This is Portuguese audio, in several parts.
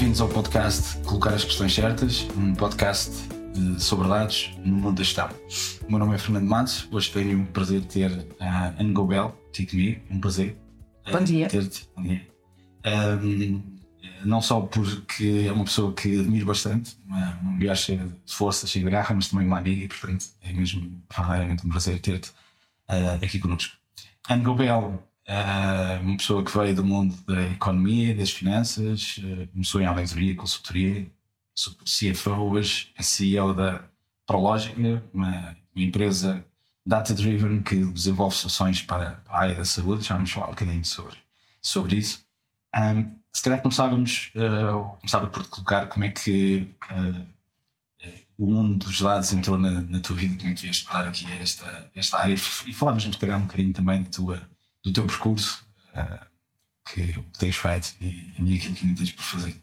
Bem-vindos ao podcast Colocar as Questões Certas, um podcast sobre dados no mundo da gestão. O meu nome é Fernando Matos, hoje tenho o prazer de ter a Anne Gobel aqui comigo, um prazer. Bom dia. Ter-te. Bom dia. Um, não só porque é uma pessoa que admiro bastante, uma, uma mulher cheia de força, cheia de garra, mas também uma amiga e, portanto, é mesmo verdadeiramente um prazer ter-te uh, aqui connosco. Anne Gobel Uh, uma pessoa que veio do mundo da economia, das finanças, uh, começou em auditoria, consultoria, CFO hoje, é CEO da Prologica, uma, uma empresa data-driven que desenvolve soluções para a área da saúde. Já vamos falar um bocadinho sobre, sobre isso. Um, se calhar começávamos, uh, começava por te colocar como é que o mundo dos dados entrou na, na tua vida, como é que vieste parar aqui esta, esta área e falávamos um bocadinho também da tua do teu percurso uh, que tens feito e, e aquilo que ainda tens por fazer?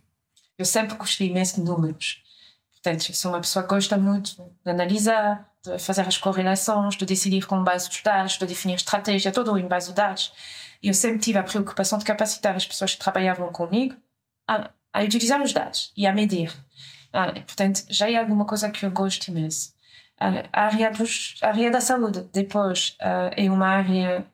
Eu sempre gostei imenso de números. Portanto, sou uma pessoa que gosta muito de analisar, de fazer as correlações, de decidir com base nos dados, de definir estratégia, tudo em base dos dados. Eu sempre tive a preocupação de capacitar as pessoas que trabalhavam comigo a, a utilizar os dados e a medir. Ah, portanto, já é alguma coisa que eu gosto imenso. A área, dos, a área da saúde, depois, é uma área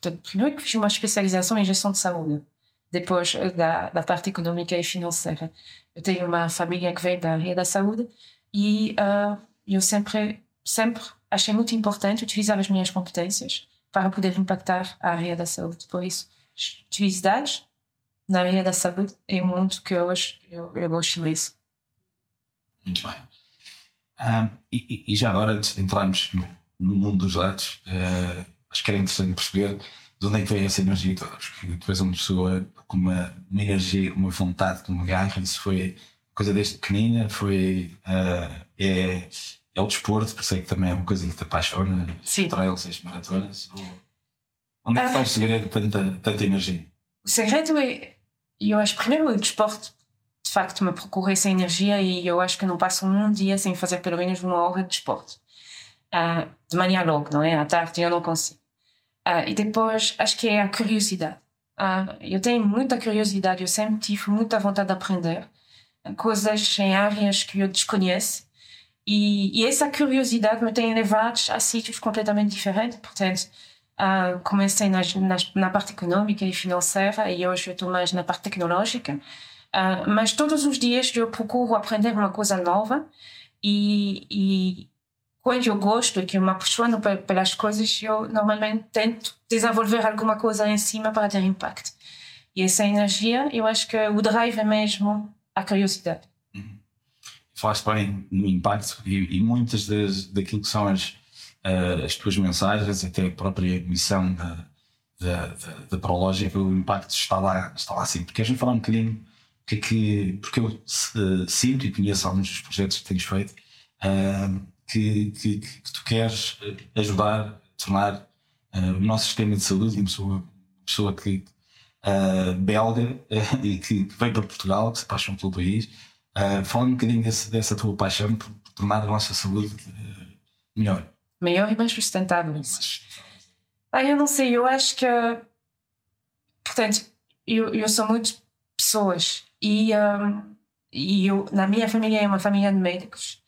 Portanto, primeiro que fiz uma especialização em gestão de saúde, depois da, da parte econômica e financeira. Eu tenho uma família que vem da área da saúde e uh, eu sempre, sempre achei muito importante utilizar as minhas competências para poder impactar a área da saúde. Por isso, utilizo dados na área da saúde é um mundo que hoje eu, eu gosto disso. Muito bem. Um, e, e, já agora, antes de entrarmos no, no mundo dos dados, uh, acho que era interessante perceber de onde é que vem essa energia toda. Porque depois uma pessoa com uma, uma energia, uma vontade, uma garra, isso foi coisa desde pequenina, foi. Uh, é, é o desporto, por isso é que também é uma coisa que te apaixona, Sim. trails, as maratonas. Onde é que está o segredo de tanta, tanta energia? O segredo é, eu acho, primeiro o desporto, de facto, me procura essa energia e eu acho que não passo um dia sem fazer pelo menos uma hora de desporto. Uh, de manhã logo, não é? À tarde eu não consigo. Uh, e depois, acho que é a curiosidade. Uh, eu tenho muita curiosidade, eu sempre tive muita vontade de aprender coisas em áreas que eu desconheço. E, e essa curiosidade me tem levado a sítios completamente diferentes. Portanto, uh, comecei na, na, na, parte econômica e financeira e hoje eu estou mais na parte tecnológica. Mas todos os dias eu procuro aprender uma coisa nova e, e, quando eu gosto e que eu me apaixono pelas coisas, eu normalmente tento desenvolver alguma coisa em cima para ter impacto. E essa energia, eu acho que o drive é mesmo a curiosidade. Uhum. Falaste bem no impacto e, e muitas das, daquilo que são as, uh, as tuas mensagens, até a própria missão da, da, da, da Prológica, o impacto está lá, está lá sempre. Queres-me falar um bocadinho que é que, porque eu uh, sinto e conheço alguns dos projetos que tens feito, uh, que, que, que tu queres eh, ajudar, tornar uh, o nosso sistema de saúde, uma pessoa, pessoa que uh, belga uh, e que, veio para Portugal, que se apaixonou pelo país. Uh, fala um bocadinho desse, dessa tua paixão por, tornar a nossa saúde melhor. Melhor e mais sustentável. Ah, eu não sei, eu acho que. Portanto, eu, eu sou muito pessoas e, um, e eu, na minha família é uma família de médicos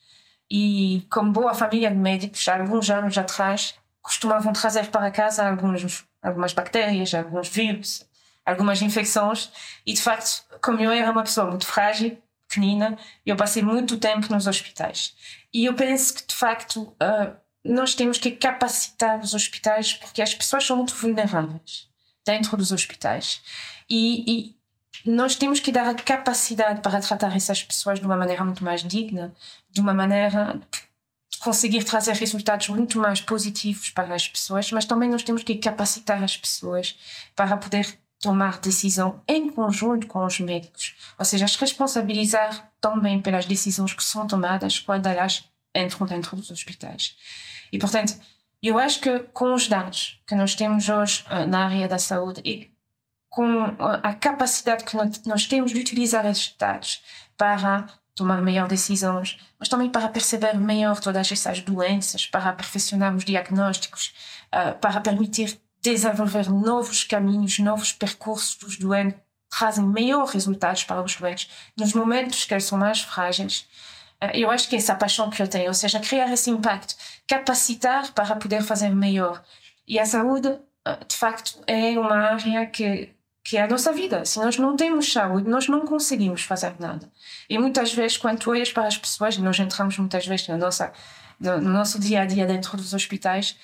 e como boa família de médicos, há alguns anos atrás, costumavam trazer para casa alguns, algumas bactérias, alguns vírus, algumas infecções. E de facto, como eu era uma pessoa muito frágil, pequenina, eu passei muito tempo nos hospitais. E eu penso que de facto uh, nós temos que capacitar os hospitais porque as pessoas são muito vulneráveis dentro dos hospitais. E, e nós temos que dar a capacidade para tratar essas pessoas de uma maneira muito mais digna, de uma maneira de conseguir trazer resultados muito mais positivos para as pessoas, mas também nós temos que capacitar as pessoas para poder tomar decisão em conjunto com os médicos, ou seja, as responsabilizar também pelas decisões que são tomadas quando elas entram dentro dos hospitais. E, portanto, eu acho que com os dados que nós temos hoje eh, na área da saúde e com a capacidade que nós temos de utilizar esses dados para tomar melhores decisões, mas também para perceber melhor todas essas doenças, para perfeccionar os diagnósticos, uh, para permitir desenvolver novos caminhos, novos percursos dos doentes trazem melhores resultados para os doentes nos momentos que eles são mais frágeis. Eh, eu acho que é essa paixão que eu tenho, ou seja, criar esse impacto, capacitar para poder fazer melhor. E a saúde, eh, de facto, é uma área que que é a nossa vida. Se nós não temos saúde, nós não conseguimos fazer nada. E muitas vezes, quando olhas para as pessoas, nós entramos muitas vezes na nossa, no nosso dia a dia dentro dos hospitais,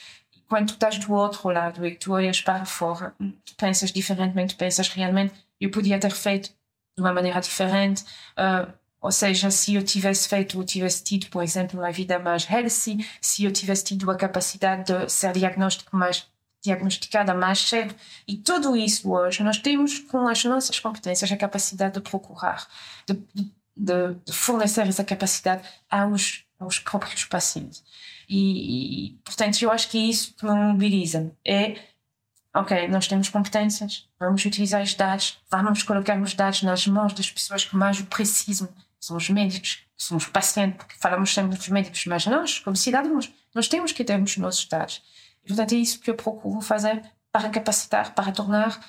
quando tu estás do outro lado e tu olhas para fora, tu pensas diferentemente, pensas realmente, eu podia ter feito de uma maneira diferente. Uh, ou seja, se eu tivesse feito ou tivesse tido, por exemplo, uma vida mais healthy, se eu tivesse tido a capacidade de ser diagnóstico mais diagnosticada mais cedo. E tudo isso hoje nós temos com as nossas competências a capacidade de procurar, de, de, de fornecer essa capacidade aos, aos próprios pacientes. E, e, portanto, eu acho que isso que me mobiliza. É, ok, nós temos competências, vamos utilizar os dados, vamos colocar os dados nas mãos das pessoas que mais o precisam, são os médicos, são os pacientes, porque falamos sempre dos médicos, mas nós, como cidadãos, nós temos que ter os nossos dados. Portanto, é isso que eu procuro fazer para capacitar, para tornar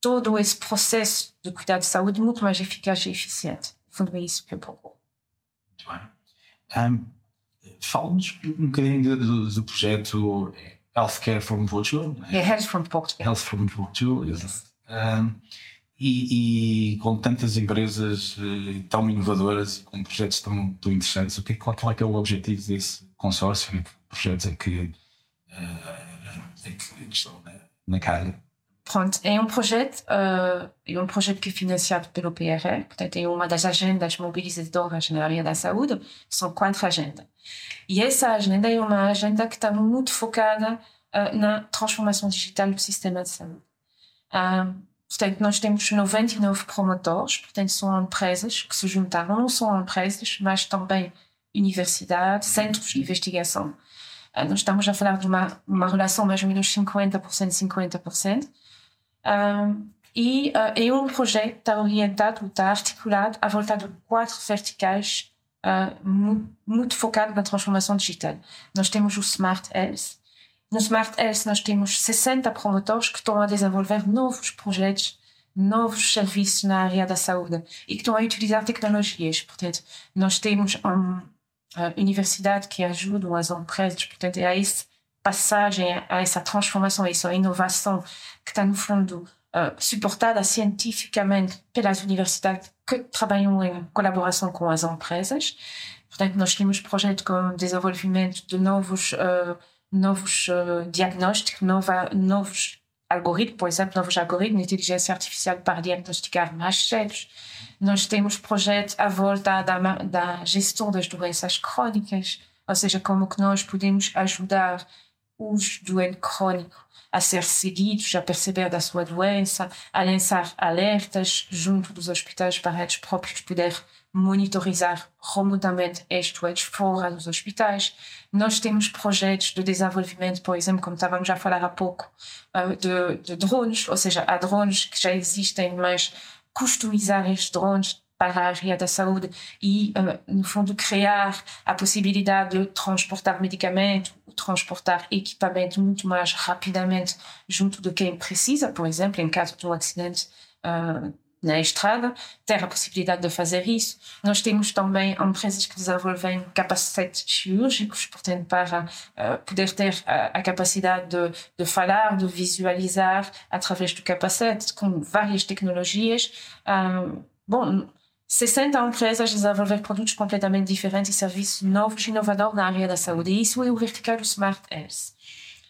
todo esse processo de cuidado de saúde muito mais eficaz e eficiente. No fundo, é isso que eu procuro. Muito bem. Um, Fala-nos um bocadinho do, do, projeto Healthcare from Portugal. É Health from Portugal. Health from Portugal, exato. Um, e, e, com tantas empresas uh, tão inovadoras e com projetos tão, tão interessantes, o que, qual, qual é, que é o objetivo desse consórcio de projetos é que Pronto, é um projeto, uh, é um projeto que é financiado pelo PRR, portanto é uma das agendas mobilizadoras na área da saúde, são quatro agendas. E essa agenda é uma agenda que está muito focada uh, na transformação digital do sistema de saúde. Uh, portanto, nós temos 99 promotores, portanto são empresas que se juntaram, não são empresas, mas também universidades, centros de investigação nós estamos a falar de uma, uma relação mais ou menos 50%, 50%. Um, e uh, é um projeto que está orientado, está articulado à volta de quatro verticais uh, muito, muito na transformação digital. Nós temos o Smart Health. No Smart Health, nós temos 60 promotores que estão a desenvolver novos projetos, novos serviços na área da saúde e que estão a utilizar tecnologias. Portanto, nós temos um, universidade que ajudam as empresas. Portanto, é essa passagem, a essa transformação, a essa inovação que está, no fundo, suportada cientificamente pelas universidades que trabalham em colaboração com as empresas. Portanto, nós temos projetos com desenvolvimento de novos, uh, novos uh, diagnósticos, nova, novos algoritmos, por exemplo, novos algoritmos inteligência artificial para diagnosticar mais cedo. Nós temos projetos à volta da, da gestão das doenças crónicas, ou seja, como que nós podemos ajudar os doentes crônicos a ser seguidos, a perceber da sua doença, a lançar alertas junto dos hospitais para eles próprios poder monitorizar remotamente estes doentes fora dos hospitais. Nós temos projetos de desenvolvimento, por exemplo, como estávamos já a falar há pouco, uh, de, de drones, ou seja, há drones que já existem, mas customizar estes drones para a área da saúde e, uh, no fundo, criar a possibilidade de transportar medicamentos, transportar equipamento muito mais rapidamente junto de quem precisa, por exemplo, em caso de um acidente uh, na estrada, ter a possibilidade de fazer isso. Nós temos também empresas que desenvolvem capacetes cirúrgicos, portanto, para uh, poder ter a, a capacidade de, de, falar, de visualizar através do capacete, com várias tecnologias. Um, bom, 60 empresas desenvolver produtos completamente diferentes e serviços novos e inovadores na área da saúde. Isso é o vertical do Smart Health.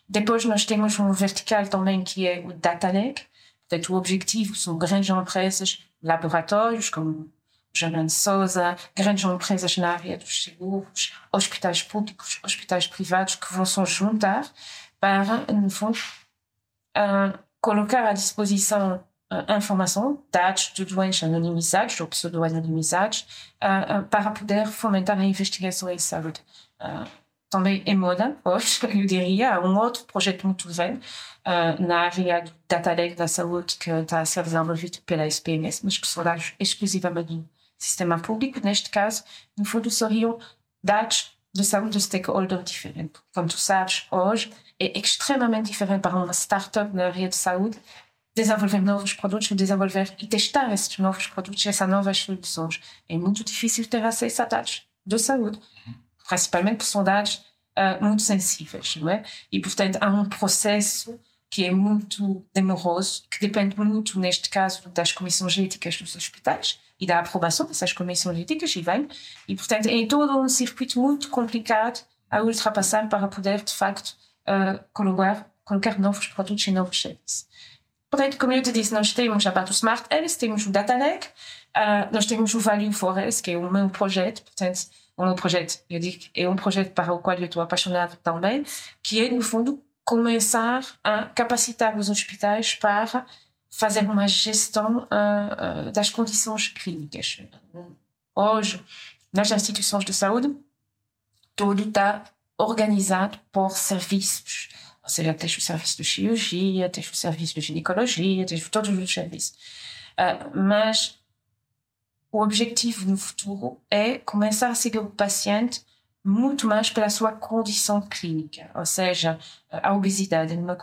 Depois nós temos um vertical também que é o Data Lake, Portanto, o objetivo são grandes empresas, laboratórios como German Souza, grandes empresas na área dos seguros, hospitais públicos, hospitais privados que vão se juntar para, no fundo, uh, colocar à disposição uh, informação, dados de doenças anonimizados ou pseudo-anonimizados, uh, para poder fomentar a investigação em saúde também em moda, hoje, eu diria, um outro projeto muito velho uh, na área data lake da saúde que está a ser desenvolvido pela SPMS, mas que dados exclusivamente do sistema público. Neste caso, no fundo, seriam dados de saúde de stakeholder diferentes. Como tu sabes, hoje é extremamente diferente para uma startup na área de saúde desenvolver novos produtos, desenvolver e testar esses novos produtos, essas novas soluções. É muito difícil ter acesso a dados de saúde, principalmente dados uh, muito sensíveis, não é? E, portanto, há um processo que é muito demoroso, que depende muito, neste caso, das comissões éticas dos hospitais e da aprovação dessas comissões éticas, e vem. E, portanto, é todo um circuito muito complicado a ultrapassar para poder, de facto, uh, colocar, colocar novos produtos e novos serviços. Portanto, como eu te disse, nós temos a parte do Smart Health, temos o Data Lake, uh, nós temos o Value for Health, que é o meu projeto, portanto, o meu projeto, eu digo, é um projeto para o qual eu estou apaixonado também, que é, no fundo, começar a capacitar os hospitais para fazer uma gestão uh, uh, das condições clínicas. Hoje, nas instituições de saúde, tudo está organizado por serviços. Ou seja, tens o serviço de cirurgia, tens o serviço de ginecologia, tens todos os serviços. Uh, mas o objetivo no futuro é começar a seguir o paciente muito mais pela sua condição clínica, ou seja, a obesidade é uma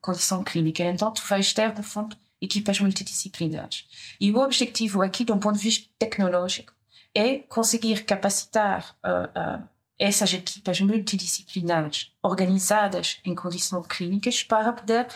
condição clínica. Então, tu vais ter, no fundo, equipas multidisciplinares. E o objetivo aqui, do ponto de vista tecnológico, é conseguir capacitar uh, uh, essas equipas multidisciplinares organizadas em condições clínicas para poder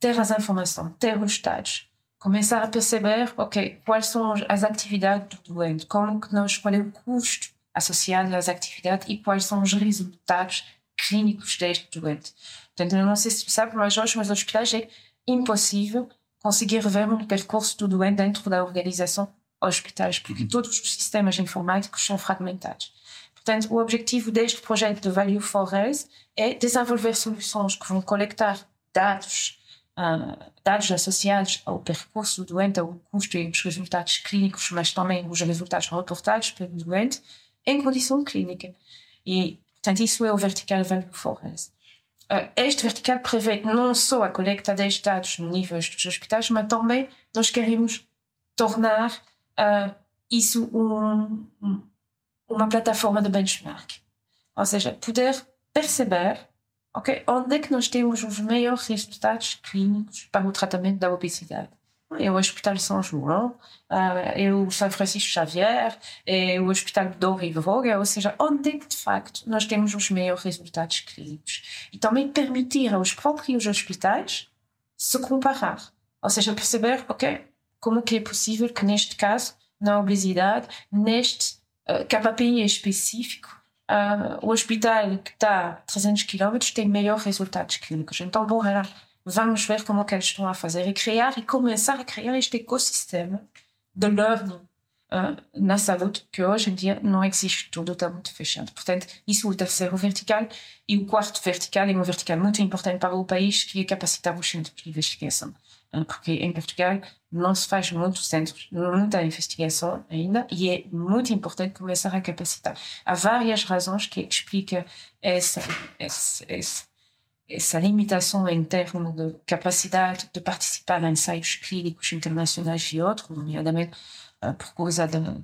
ter as informações, ter os dados, começar a perceber, ok, quais são as atividades do doente, como que nós, qual é o custo associado às atividades e quais são os resultados clínicos deste doente. Portanto, eu não sei se sabe, mas hoje nos hospitais é impossível conseguir ver um percurso do doente dentro da organização hospitais, porque todos os sistemas informáticos são fragmentados. Portanto, o objetivo deste projeto de Value for Health é desenvolver soluções que vão coletar dados, uh, dados associados ao percurso do doente, ao custo e os resultados clínicos, mas também os resultados reportados pelo doente, em condição clínica. E, portanto, isso é o vertical Value for Health. Uh, este vertical prevê não só a coleta destes dados no nível dos hospitais, mas também nós queremos tornar uh, isso um, uma plataforma de benchmark. Ou seja, poder perceber okay, onde é que nós temos os melhores resultados clínicos para o tratamento da obesidade é o Hospital São João, é o São Francisco Xavier, é o Hospital de Dor e Voga, ou seja, onde é que de facto nós temos os melhores resultados clínicos. E também permitir aos próprios hospitais se comparar, ou seja, perceber, ok, como que é possível que neste caso, na obesidade, neste uh, KPI específico, uh, o hospital que está a 300 km tem melhores resultados clínicos. Então, bom, lá, vamos ver como que eles estão a fazer e criar e começar a criar este ecossistema de learning uh, na saúde que hoje em dia não existe, tudo está muito fechado. Portanto, isso é o terceiro vertical e o quarto vertical é um vertical muito importante para o país que é capacitar os centros de investigação. Porque em Portugal não se faz muitos centros, muita investigação ainda e é muito importante começar a capacitar. Há várias razões que explicam essa, essa, essa essa limitação em termos de capacidade de participar em ensaios clínicos internacionais e outros, nomeadamente uh, por causa da,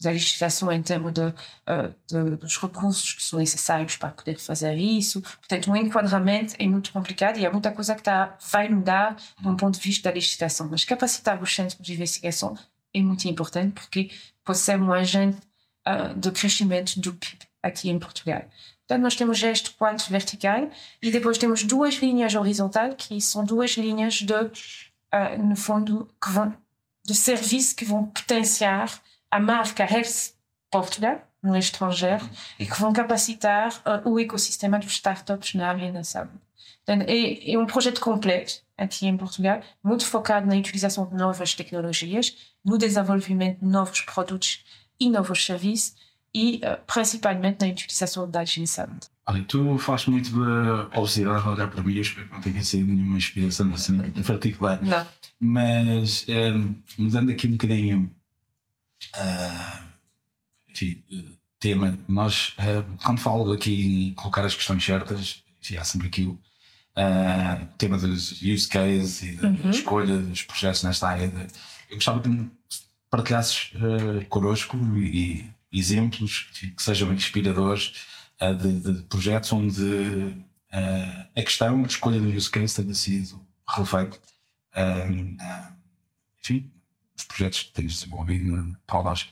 da legislação em termos de, uh, de, dos recursos que são necessários para poder fazer isso. Portanto, o enquadramento é muito complicado e há muita coisa que tá, vai mudar do ponto de vista da legislação. Mas capacitar os centros de investigação é muito importante porque pode ser um agente uh, de crescimento do PIB aqui em Portugal. Então, nós temos este quadro vertical e depois temos duas linhas horizontais, que são duas linhas de, uh, no fundo, que vão, de serviço que vão potenciar a marca Health Portugal no estrangeiro e que vão capacitar uh, o ecossistema dos startups na área da saúde. Então, é, é um projeto completo aqui em Portugal, muito focado na utilização de novas tecnologias, no desenvolvimento de novos produtos e novos serviços e uh, principalmente na utilização da agência. Olha, tu falas muito de obesidade, olhar para mim, eu espero que não tenha sido nenhuma inspiração assim, em particular. Não. Mas, um, eh, mudando aqui um bocadinho, uh, enfim, tema, nós, uh, quando falo aqui em colocar as questões certas, enfim, há sempre aqui o uh, tema dos use cases e da uhum. escolha dos projetos nesta área. De, eu gostava que partilhasses uh, connosco e exemplos que sejam inspiradores uh, de, de, projetos onde a questão, a escolha do use case tenha sido relevante enfim, projetos que tens desenvolvido na Paulagem.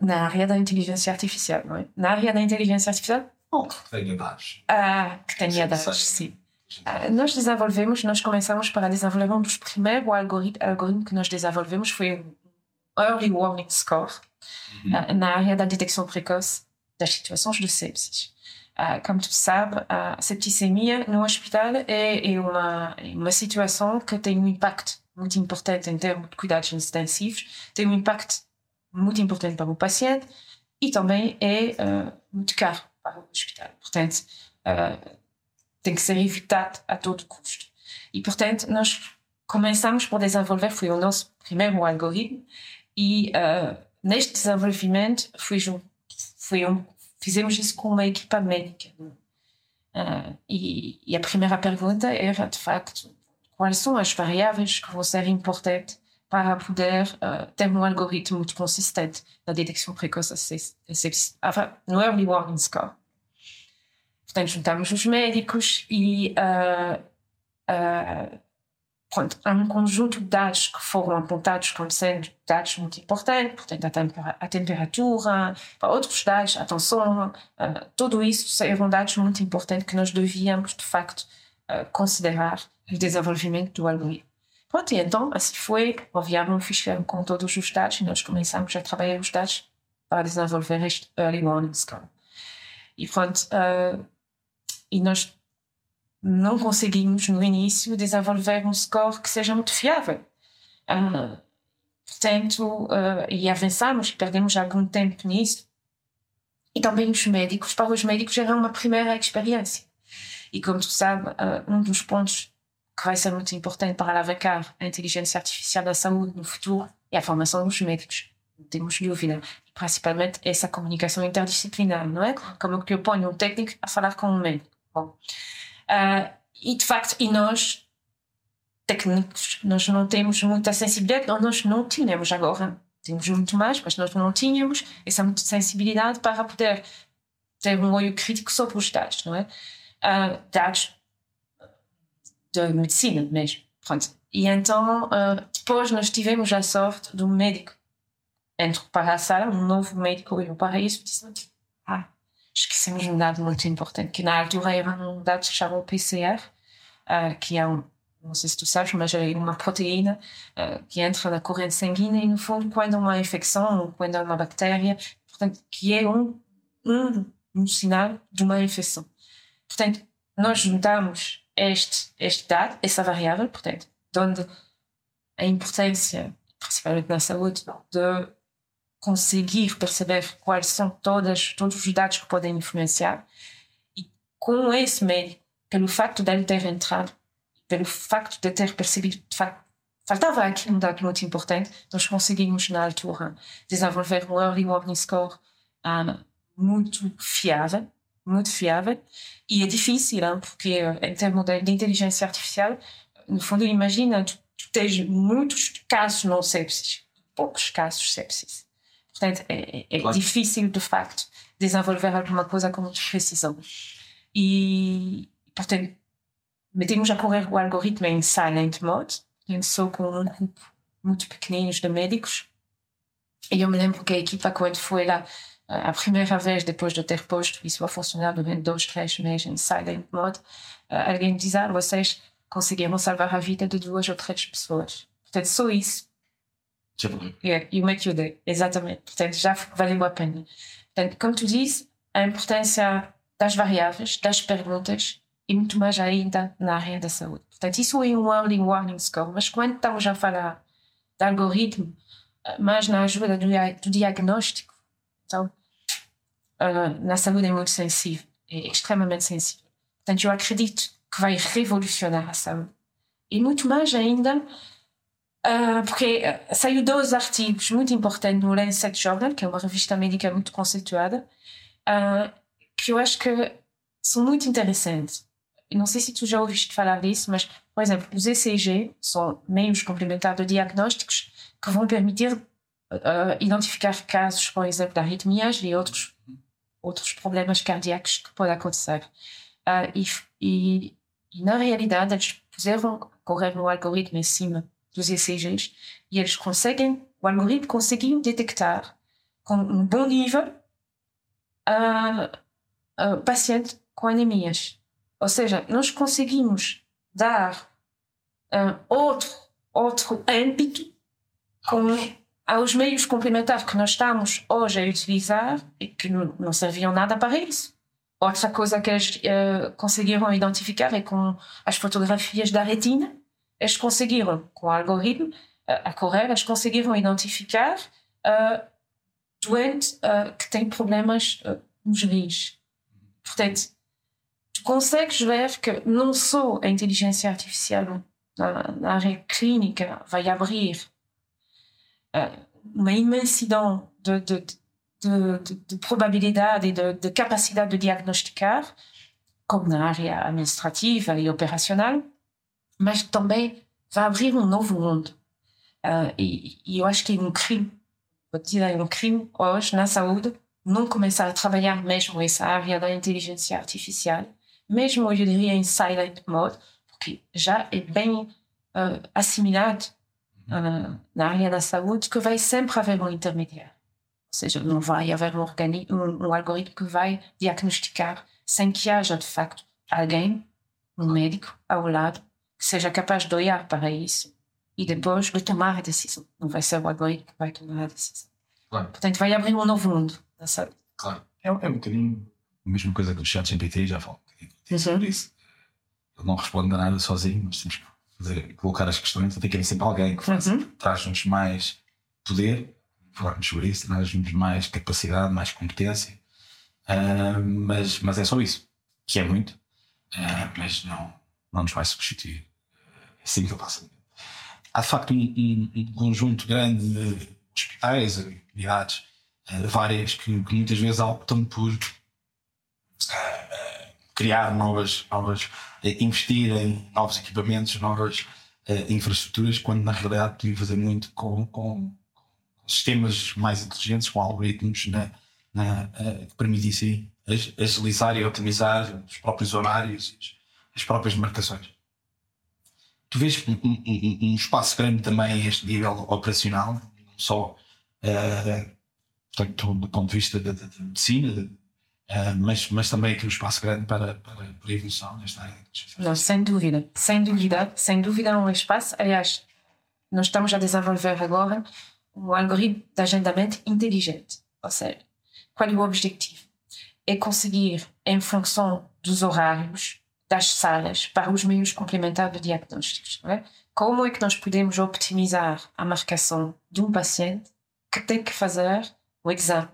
Na área da inteligência artificial, não é? Na área da inteligência artificial, que tenha dados. Ah, que tenha dados, sim. Ah, nós desenvolvemos, nós começamos para desenvolver um dos primeiros algoritmos algoritmo que nós desenvolvemos foi o Early Warning Score uhum. Ah, na área da detecção precoce das situações de sepsis. Uh, como tu sabes, a septicemia no hospital é, é, uma, é uma situação que tem um impacto muito importante em termos de cuidados intensivos, tem um impacto muito importante para o paciente e também é uh, muito caro para o hospital. Portanto, uh, tem que ser evitado a todo custo. E, portanto, nós começamos por desenvolver, foi o nosso primeiro algoritmo, e uh, neste desenvolvimento foi, foi um, fizemos isso com uma equipa médica. E, e, a primeira pergunta era, de facto, quais são as variáveis que vão ser importantes para poder uh, ter um algoritmo consistente na detecção precoce no Early Warning Score. Portanto, juntamos os médicos e uh, uh, pronto, há um conjunto de dados que foram apontados como sendo dados muito importantes, portanto, a, tempera a temperatura, outros dados, atenção, uh, tudo isso eram dados muito importantes que nós devíamos, de facto, uh, considerar no desenvolvimento do algoritmo. Pronto, e então, assim foi, um ficheiro com todos os dados e nós começamos a trabalhar os dados para desenvolver este Early Warning Score. E pronto, uh, e nós não conseguimos no início desenvolver um score que seja muito fiável. Uh, portanto, uh, e avançamos, perdemos algum tempo nisso. E também os médicos, para os médicos era uma primeira experiência. E como tu sabes, uh, um dos pontos que vai ser muito importante para alavancar a inteligência artificial da saúde no futuro é a formação dos médicos. Não temos dúvida. E principalmente essa comunicação interdisciplinar, não é? Como que eu ponho um técnico a falar com um médico. Bom. Uh, e de facto, e nós, técnicos, nós não temos muita sensibilidade, nós não tínhamos agora. Temos muito mais, mas nós não tínhamos essa sensibilidade para poder ter um olho crítico sobre os dados, não é? Uh, dados de medicina mesmo. Pronto. E então, uh, depois nós tivemos a sorte do médico entrou para a sala, um novo médico olhou para isso e disse: Ah, esquecemos um dado muito importante, que na altura era um dado que se chama PCR, uh, que é um, não sei se tu sabes, mas é uma proteína uh, que entra na corrente sanguínea e, no fundo, quando há uma infecção ou quando há uma bactéria, portanto, que é um, um, um sinal de uma infecção. Portanto, nós juntamos este, este dado, essa variável, portanto, onde a importância, principalmente na saúde, de conseguir perceber quais são todas, todos os dados que podem influenciar. E com esse médico, pelo facto de ele ter entrado, pelo facto de ter percebido, facto, faltava aqui um dado muito importante, nós conseguimos, na altura, desenvolver um early warning score um, muito fiável, muito fiável. E é difícil, hein, porque em termos de, inteligência artificial, no fundo, imagina, tu, tu tens muitos casos não sepsis, poucos casos sepsis. Portanto, é, é claro. difícil, de facto, desenvolver alguma coisa com muita precisão. E, portanto, metemos a correr o algoritmo em silent mode, só com um grupo muito pequenino de médicos. E eu me lembro que a equipa, quando foi lá a primeira vez, depois de ter posto isso a funcionar durante dois, três meses em silent mode, alguém dizia: ah, vocês conseguiram salvar a vida de duas ou três pessoas. Portanto, só isso Yeah, you make your day, exatamente. Portanto, já valeu a pena. Portanto, como tu disse, a importância das variáveis, das perguntas e muito mais ainda na área da saúde. Portanto, isso é um early warning score, mas quando estamos a falar de algoritmo, eh, mais na ajuda do, do diagnóstico, então, uh, na saúde é muito sensível, é extremamente sensível. Portanto, eu acredito que vai revolucionar a saúde. E muito mais ainda Uh, porque ah, saiu dois artigos muito importantes no Lancet Journal, que é uma revista médica muito conceituada, uh, que eu acho que são muito interessantes. Não sei se tu já ouviste falar disso, mas, por exemplo, os ECG são meios complementares de diagnósticos que vão permitir uh, identificar casos, por exemplo, de arritmias e outros, outros problemas cardíacos que podem acontecer. E, e, e, na realidade, eles puseram correr no algoritmo em cima dos ECGs e eles conseguem, o algoritmo conseguiu detectar com um bom nível uh, uh, paciente com anemias. Ou seja, nós conseguimos dar uh, outro, outro âmbito com aos meios complementares que nós estamos hoje a utilizar e que não, não serviam nada para isso. Outra coisa que eles uh, conseguiram identificar é com as fotografias da retina, eles conseguiram, com o algoritmo, uh, a correr, eles conseguiram identificar uh, doente uh, que tem problemas nos rins. Portanto, tu consegues ver que não só a inteligência artificial na, na área clínica vai abrir uma imensidão de, de, de, de, de probabilidade e de, de capacidade de diagnosticar, como na área administrativa e operacional, mas também vai abrir um novo mundo. Uh, e, e, eu acho que é um crime, vou dizer, é um crime hoje na saúde não começar a trabalhar mesmo essa área da inteligência artificial, mesmo eu diria em silent mode, porque já é bem uh, assimilado uh, na área da saúde que vai sempre haver um intermediário. Ou seja, não vai haver um, um, um algoritmo que vai diagnosticar sem que haja, de facto, alguém, um médico, ao lado, que seja capaz de olhar para isso e depois de tomar a decisão. Não vai ser o algoritmo que vai tomar a decisão. Claro. Portanto, vai abrir um novo mundo na saúde. Claro. É, é um bocadinho a mesma coisa que o chat GPT já falou um bocadinho sobre uhum. isso. Ele não responde a nada sozinho, nós temos que fazer, colocar as questões, tem que haver sempre alguém que uhum. traz-nos mais poder, falarmos sobre isso, traz-nos mais capacidade, mais competência. Uh, mas, mas é só isso, que é muito, uh, mas não, não nos vai substituir. É assim que eu faço. Há de facto um, um, um conjunto grande de hospitais, unidades, uh, várias, que, que, muitas vezes optam por criar novas, novas investir em novos equipamentos, novas infraestruturas, quando na realidade podiam fazer muito com, com sistemas mais inteligentes, com algoritmos na, na, que permitissem agilizar e otimizar os próprios horários as próprias marcações. Tu vês um, um, um espaço grande também a este nível operacional, não só uh, do ponto de vista da, medicina, uh, mas, mas também aqui um espaço grande para, para, para a evolução nesta área. Não, sem dúvida, sem dúvida, sem dúvida um espaço. Aliás, nós estamos a desenvolver agora um algoritmo de agendamento inteligente. Ou seja, qual é o objetivo? É conseguir, em função dos horários, das salas para os meios complementares de diagnósticos. É? Como é que nós podemos optimizar a marcação de um paciente que tem que fazer o exame?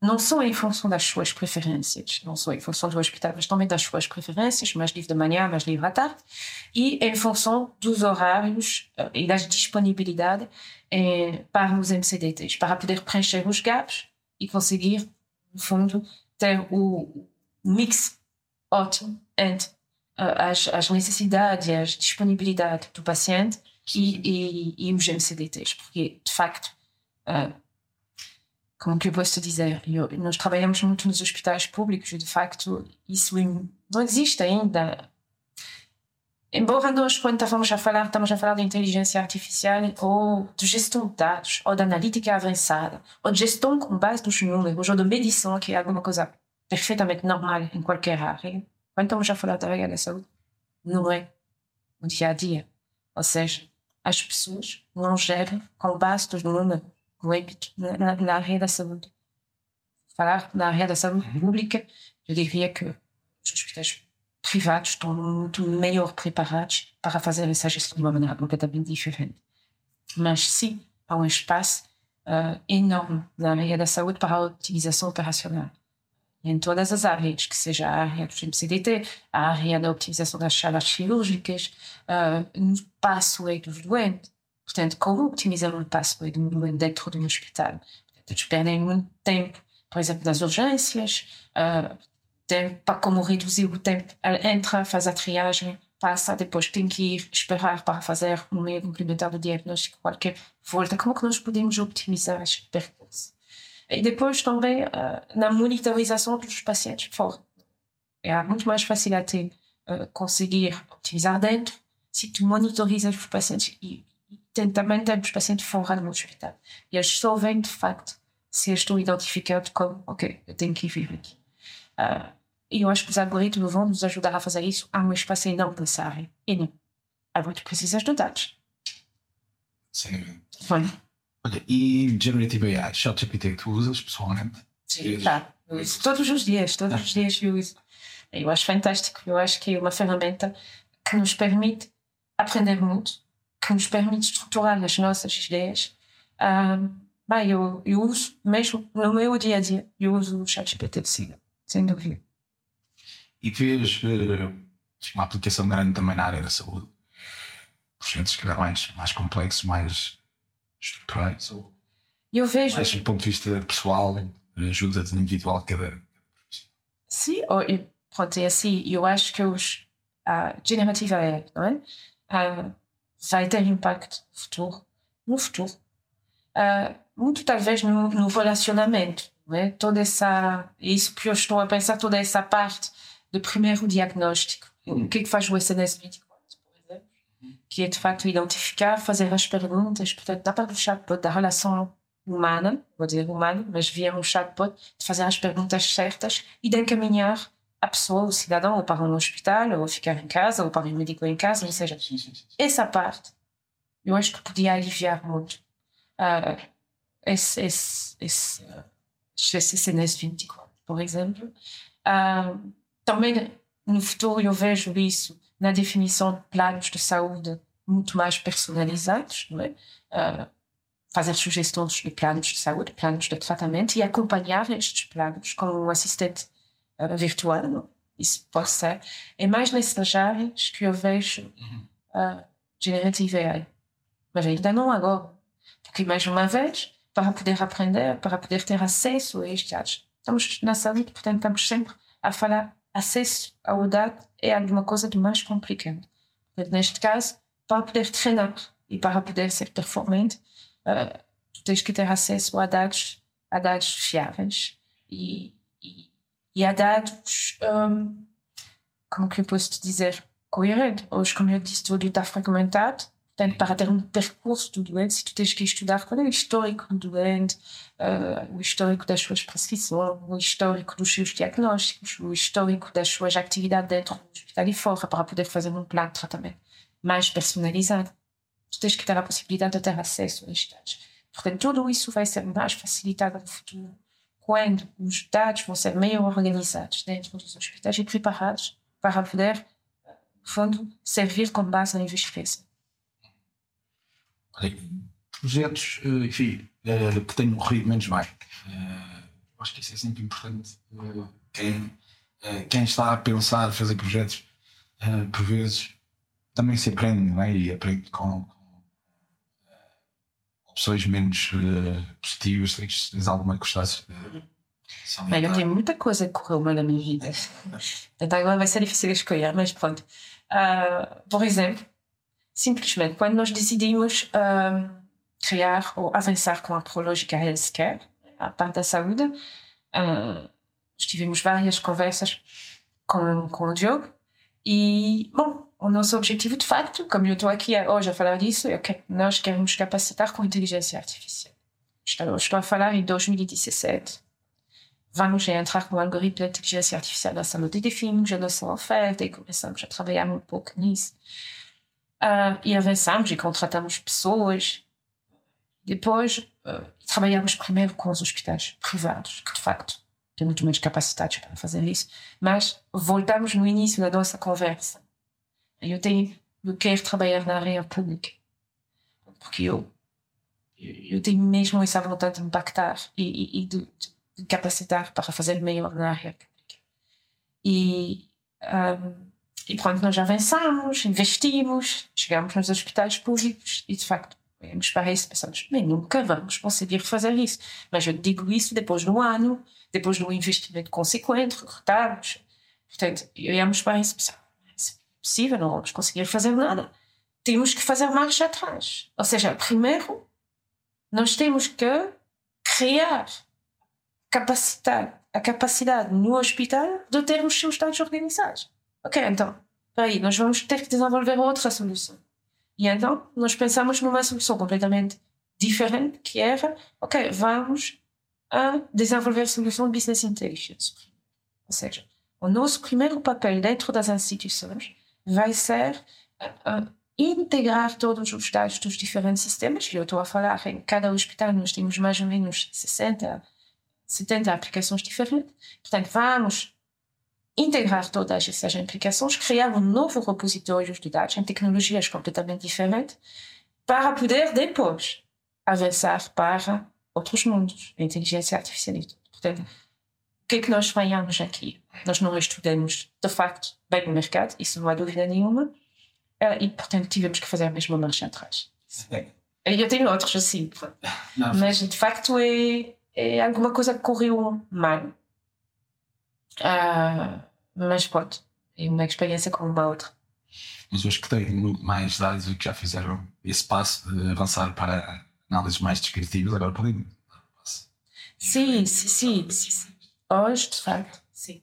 Não só em função das suas preferências, não só em função do hospital, mas também das suas preferências, mais livre de manhã, mais livre à tarde, e em função dos horários uh, e das disponibilidades eh, para os MCDTs, para poder preencher os gaps e conseguir, no fundo, ter o mix ótimo entre as, as necessidades e as disponibilidades do paciente e, e, e os MCDTs, porque de facto, uh, como que eu posso dizer, eu, nós trabalhamos muito nos hospitais públicos de facto isso não existe ainda. Embora nós, quando estamos a falar, estamos a falar de inteligência artificial ou de gestão de dados, ou de analítica avançada, ou de gestão com base nos números, ou de medição, que é alguma coisa perfeitamente normal em qualquer área, quando estamos a falar da área da saúde, não é o dia a dia. Ou seja, as pessoas não gerem com base dos números âmbito na, da saúde. Falar na área da saúde uhum. pública, eu diria que os hospitais privados estão muito melhor preparados para fazer essa gestão de uma maneira completamente diferente. Mas sim, há um espaço uh, enorme na área da saúde para a utilização operacional em todas as áreas, que seja a área do MCDT, a área da optimização das salas cirúrgicas, uh, no pathway dos doentes. Portanto, como optimizar o doente dentro de um hospital? Eles perdem muito tempo, por exemplo, das urgências, uh, tempo para como reduzir o tempo. Ela entra, faz a triagem, passa, depois tem que ir esperar para fazer um meio complementar de diagnóstico, qualquer volta. Como que nós podemos optimizar esse percurso? E depois também uh, na monitorização dos pacientes fora. É muito mais fácil até uh, conseguir optimizar dentro, se tu monitorizas os pacientes e, e tenta manter os pacientes fora do hospital. E eles só vêm, de facto, se eu estou identificado como, ok, eu tenho que ir vir aqui. Uh, e eu acho que os algoritmos vão nos ajudar a fazer isso a um espaço não necessário. E não. Agora tu precisas de dados. Sim. Olha. Olha, e Generative AI, ChatGPT, tu usas pessoalmente? Sim, tá. Eu uso todos os dias, todos os dias eu uso. Eu acho fantástico. Eu acho que é uma ferramenta que nos permite aprender muito, que nos permite estruturar as nossas ideias. Bem, eu, eu uso mesmo no meu dia a dia, eu uso o ChatGPT sim, sem dúvida. E vês uh, uma aplicação grande também na área da saúde? Projetos que mais, mais complexos, mais estruturais? Ou eu vejo. Mais do ponto de vista pessoal, ajuda individual cada. Sim, ou, pronto, é assim, eu acho que os uh, generativa AI, não é? Uh, vai ter impacto futuro, no futuro. Uh, muito talvez no, no relacionamento, é? Toda essa, isso que eu estou a pensar, toda essa parte do primeiro diagnóstico. O que é que faz o SNS 24, por exemplo? Que é de facto identificar, fazer as perguntas, portanto, dá para o chatbot da relação humana, vou dizer humana, mas via um chatbot, de fazer as perguntas certas e de encaminhar a pessoa, o cidadão, ou para um hospital, ou ficar em casa, ou para um médico em casa, ou seja, essa parte eu acho que podia aliviar muito uh, esse, esse, esse, esse CNS 24, por exemplo. Uh, também no futuro eu vejo isso na definição de planos de saúde muito mais personalizados, não é? Uh, fazer sugestões de planos de saúde, planos de tratamento e acompanhar estes planos com um assistente virtual. Isso pode ser. É mais áreas que eu vejo uh, generative AI. Mas ainda não agora. Porque, mais uma vez, para poder aprender, para poder ter acesso a estes dados, estamos na saúde, portanto, estamos sempre a falar acesso ao dado é alguma coisa de mais complicado. Portanto, neste caso, para poder treinar e para poder ser performante, uh, tens que ter acesso a dados, a dados fiáveis e, e, e a dados, um, como que eu posso te dizer, coerente. Hoje, como eu disse, tudo está fragmentado. Portanto, para ter um percurso do doente, se tu tens que estudar qual é o histórico do doente, uh, o histórico das suas prescrições, o histórico dos seus diagnósticos, o histórico das suas atividades dentro do hospital e fora, para poder fazer um plano de tratamento mais personalizado tu tens que ter a possibilidade de ter acesso a estes dados. Portanto, tudo isso vai ser mais facilitado no futuro quando os dados vão ser melhor organizados dentro dos hospitais e preparados para poder, no fundo, servir como base na investigação. Projetos, eh, enfim, eh, que tenham corrido menos bem. Eh, acho que isso é sempre importante. Quem, quem está a pensar fazer projetos, por vezes, também se aprende, não é? E aprende com, opções menos uh, positivas, tens, tens alguma que gostasses Bem, eu tenho muita coisa que correu mal na minha vida. Então agora vai ser difícil escolher, mas pronto. Uh, por exemplo, simplesmente, quando nós decidimos uh, criar ou avançar com a Prológica Healthcare, a parte da saúde, uh, tivemos várias conversas com, com o Diogo e, bom, o nosso objetivo, de facto, como eu estou aqui hoje a falar disso, é que nós queremos capacitar com inteligência artificial. Estou, estou a falar em 2017. Vamos entrar com o algoritmo de inteligência artificial na saúde de definimos a nossa oferta e começamos a trabalhar um pouco nisso. Uh, e avançamos e contratamos pessoas. Depois, uh, trabalhamos primeiro com os hospitais privados, que de facto muito menos capacitados para fazer isso. Mas voltamos no início da nossa conversa eu tenho, eu quero trabalhar na área pública. Porque eu, eu tenho mesmo essa vontade de impactar e, e, de, de, capacitar para fazer melhor na área pública. E, um, e pronto, nós avançamos, investimos, chegamos nos hospitais públicos e de facto nos parece, pensamos, bem, nunca vamos conseguir fazer isso. Mas eu digo isso depois de um ano, depois de um investimento consequente, recrutamos. Portanto, olhamos para isso e pensamos, possível, não vamos conseguir fazer nada. Temos que fazer marcha atrás. Ou seja, primeiro, nós temos que criar, capacitar a capacidade no hospital de ter os seus dados organizados. Ok, então, aí, nós vamos ter que desenvolver outra solução. E então, nós pensamos numa solução completamente diferente, que era, ok, vamos a desenvolver solução de business intelligence. Ou seja, o nosso primeiro papel dentro das instituições vai ser uh, integrar todos os dados dos diferentes sistemas. Eu estou a falar, em cada hospital nós temos mais ou menos 60, 70 aplicações diferentes. Portanto, vamos integrar todas essas aplicações, criar um novo repositório de dados em tecnologias completamente diferentes, para poder depois avançar para outros mundos, a inteligência artificial e tudo. Portanto, o que é que nós ganhamos aqui? Nós não estudamos, de facto, bem o mercado, isso não há dúvida nenhuma, e, portanto, tivemos que fazer a mesma marcha atrás. Eu tenho outros assim, não, mas de facto é, é alguma coisa que correu mal. Uh, mas pode, é uma experiência como uma outra. Mas hoje que têm muito mais dados e que já fizeram esse passo de avançar para análises mais descritivas, agora podem. Sim, sim, sim, sim. Hoje, de facto, sim.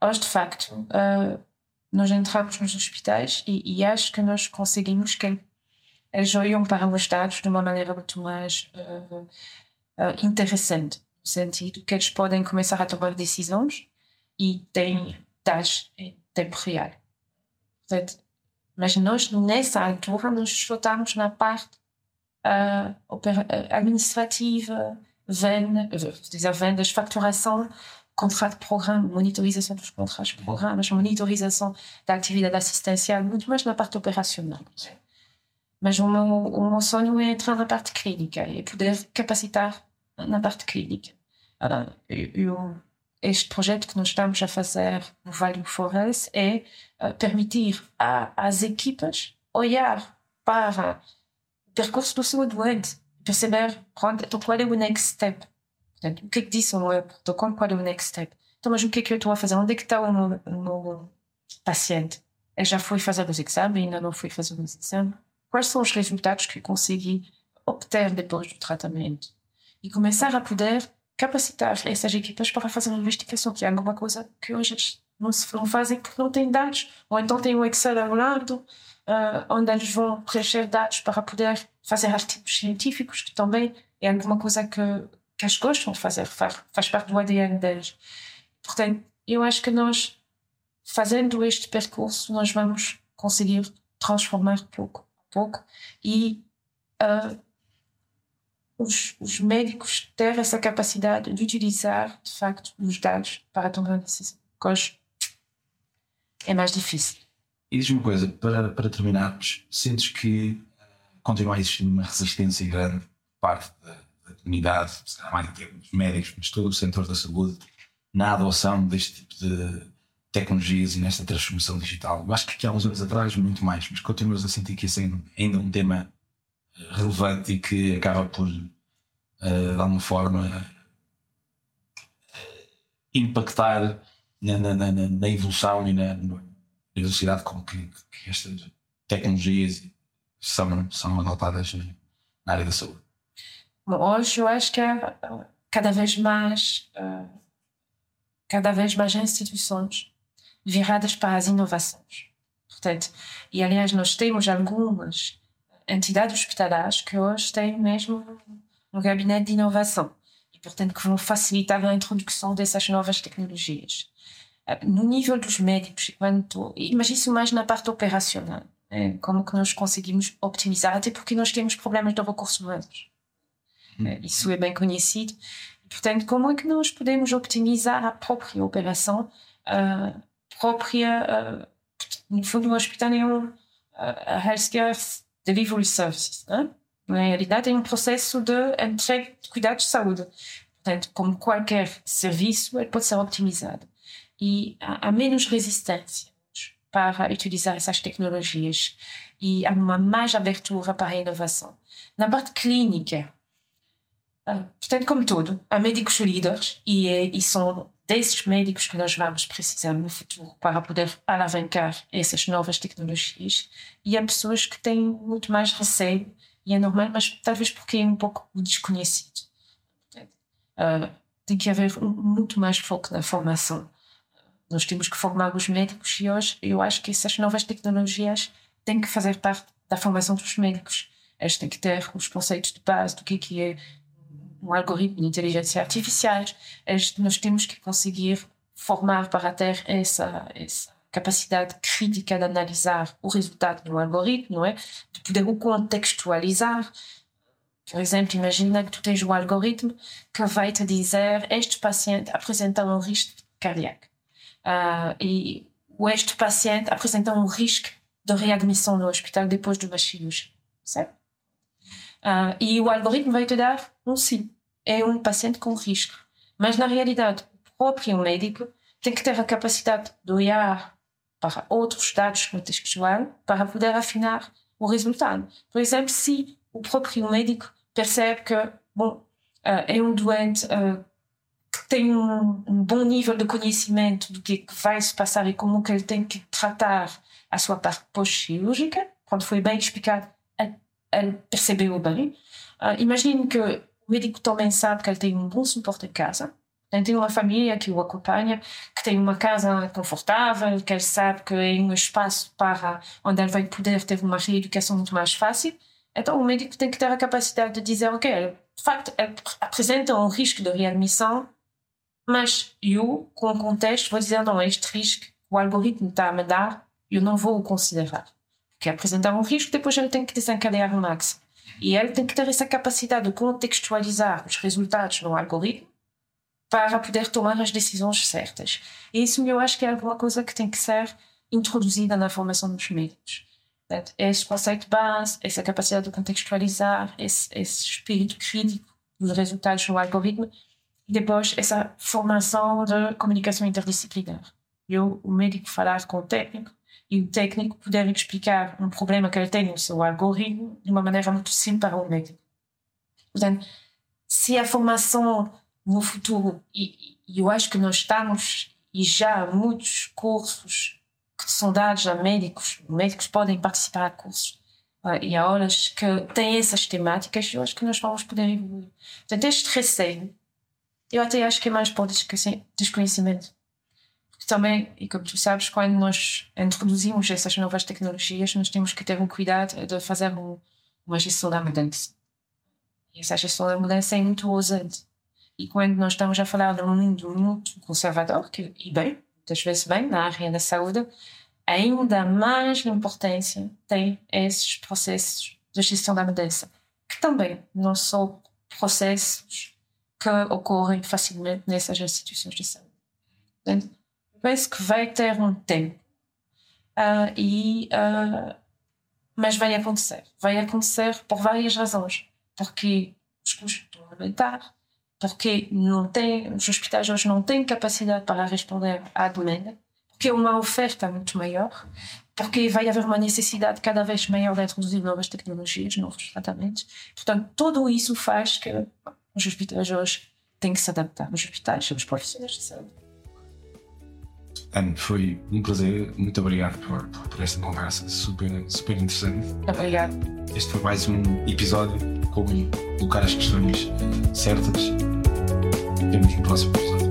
Hoje, de facto, uh, nós entramos nos hospitais e, e, acho que nós conseguimos que eles olham para os dados de uma maneira muito mais uh, uh, interessante, no sentido que eles podem começar a tomar decisões e têm dados em tempo real. Portanto, mas nós, nessa altura, nos estamos na parte uh, administrativa, venda, vendas, facturação, contrato de programa, monitorização dos contratos de programas, monitorização da atividade assistencial, muito mais na parte operacional. Mas o meu, o meu sonho é entrar na parte clínica e poder capacitar na parte clínica. Uh, eu, este projeto que nós estamos a fazer no Vale do Forest é uh, permitir às equipas olhar para o percurso do seu doente, perceber pronto, então qual é o next step. Portanto, o que é que disse o meu protocolo, qual é o next step. Então, mas o que é que eu estou a fazer? Onde é que está o meu, o meu paciente? Ele já foi fazer os exames, ainda não foi fazer os exames. Quais são os resultados que eu consegui obter depois do tratamento? E começar a poder capacitar essas equipas para fazer uma investigação, que é alguma coisa que hoje não se não fazem porque não têm dados, ou então tem um Excel ao lado, uh, onde eles vão preencher dados para poder fazer artigos científicos, que também é alguma coisa que, que eles gostam de fazer, faz, faz parte do ADN deles. Portanto, eu acho que nós, fazendo este percurso, nós vamos conseguir transformar pouco a pouco e uh, os, os médicos ter essa capacidade de utilizar, de facto, os dados para tomar. Hoje é mais difícil. E diz-me uma coisa, para, para terminarmos, sentes que uh, continua a existir uma resistência grande por parte da, da comunidade, mais em termos médicos, mas todo o setor da saúde, na adoção deste tipo de tecnologias e nesta transformação digital? Eu acho que há uns anos atrás, muito mais, mas continuas a sentir que isso é ainda um tema relevante e que acaba por, de alguma forma, impactar na, na, na, na evolução e na, velocidade com que, que, estas tecnologias são, são adotadas na área da saúde. Hoje eu acho que é cada vez mais cada vez mais instituições viradas para as inovações. Portanto, e aliás nós temos algumas entidades hospitalares que hoje têm mesmo um gabinete de inovação e, portanto, que vão facilitar a introdução dessas novas tecnologias. Ah, no nível dos médicos, quanto, mas isso mais na parte operacional, né? como que nós conseguimos optimizar, até porque nós temos problemas de recursos humanos. Hum. É, isso é bem conhecido. Portanto, como é que nós podemos optimizar a própria operação, a própria, uh, no fundo, o hospital é um, a healthcare delivery services. Né? Na realidade, é um processo de entrega de cuidados de saúde. Portanto, como qualquer serviço, ele pode ser optimizado. E há, menos resistência para utilizar essas tecnologias e há uma mais abertura para a inovação. Na parte clínica, ah, portanto, como tudo, há médicos líderes e, e são desses médicos que nós vamos precisar no futuro para poder alavancar essas novas tecnologias. E há pessoas que têm muito mais receio, e é normal, mas talvez porque é um pouco desconhecido. Uh, tem que haver muito mais foco na formação. Nós temos que formar os médicos e hoje eu acho que essas novas tecnologias têm que fazer parte da formação dos médicos. Eles têm que ter os conceitos de base do que é, que é um algoritmo de inteligência artificial. Eles, nós temos que conseguir formar para ter essa, essa capacidade crítica de analisar o resultado do algoritmo, não é? De poder o contextualizar. Por exemplo, imagina que tu tens um algoritmo que vai te dizer este paciente apresenta um risco cardíaco uh, e este paciente apresenta um risco de readmissão no hospital depois de uma cirurgia, certo? Uh, e o algoritmo vai te dar um sim, é um paciente com risco. Mas na realidade, o próprio médico tem que ter a capacidade de olhar para outros dados contextuais para poder afinar o resultado. Por exemplo, se o próprio médico percebe que, bom, uh, é um doente uh, que tem um, bom nível de conhecimento do que, vai se passar e como que ele tem que tratar a sua parte pós-cirúrgica, quando foi bem explicado, ele, ele percebeu bem. Imagine que o médico também sabe que ele tem um bom suporte em casa, tem uma família que o acompanha, que tem uma casa confortável, que ele sabe que é um espaço para onde ele vai poder ter uma reeducação muito mais fácil. Então, o médico tem que ter a capacidade de dizer, ok, de facto, ele apresenta um risco de readmissão, mas eu, com o contexto, vou dizer, não, este risco, o algoritmo está a me dar, eu não vou o considerar. Porque apresentar um risco, depois ele tem que desencadear o máximo. E ele tem que ter essa capacidade de contextualizar os resultados no algoritmo para poder tomar as decisões certas. E isso eu acho que é alguma coisa que tem que ser introduzida na formação dos médicos. Esse conceito base, essa capacidade de contextualizar, esse, esse espírito crítico dos resultados do algoritmo, e depois essa formação de comunicação interdisciplinar. Eu, o médico, falar com o técnico e o técnico poder explicar um problema que ele tem no seu algoritmo de uma maneira muito simples para o médico. Portanto, se a formação no futuro. E, e eu acho que nós estamos, e já há muitos cursos que são dados a médicos, médicos podem participar de cursos uh, e há horas que têm essas temáticas, eu acho que nós vamos poder evoluir. Portanto, este receio, eu até acho que é mais por desconhecimento. Porque também, e como tu sabes, quando nós introduzimos essas novas tecnologias, nós temos que ter um cuidado de fazer um, uma gestão da mudança. E essa gestão da mudança é muito ousante. E quando nós estamos a falar de um mundo muito conservador, que, e bem, muitas vezes bem, na área da saúde, ainda mais importância tem esses processos de gestão da mudança, que também não são processos que ocorrem facilmente nessas instituições de saúde. Portanto, penso que vai ter um tempo, uh, e, uh, mas vai acontecer. Vai acontecer por várias razões. Porque os custos estão a aumentar, porque não tem, os hospitais hoje não têm capacidade para responder à demanda, porque é uma oferta muito maior, porque vai haver uma necessidade cada vez maior de introduzir novas tecnologias, novos tratamentos. Portanto, tudo isso faz que os hospitais hoje têm que se adaptar. Os hospitais são os profissionais de saúde. Anne, foi um prazer. Muito obrigado por, por esta conversa super, super interessante. Obrigado. Este foi mais um episódio como colocar as questões certas. Vemos no próximo episódio.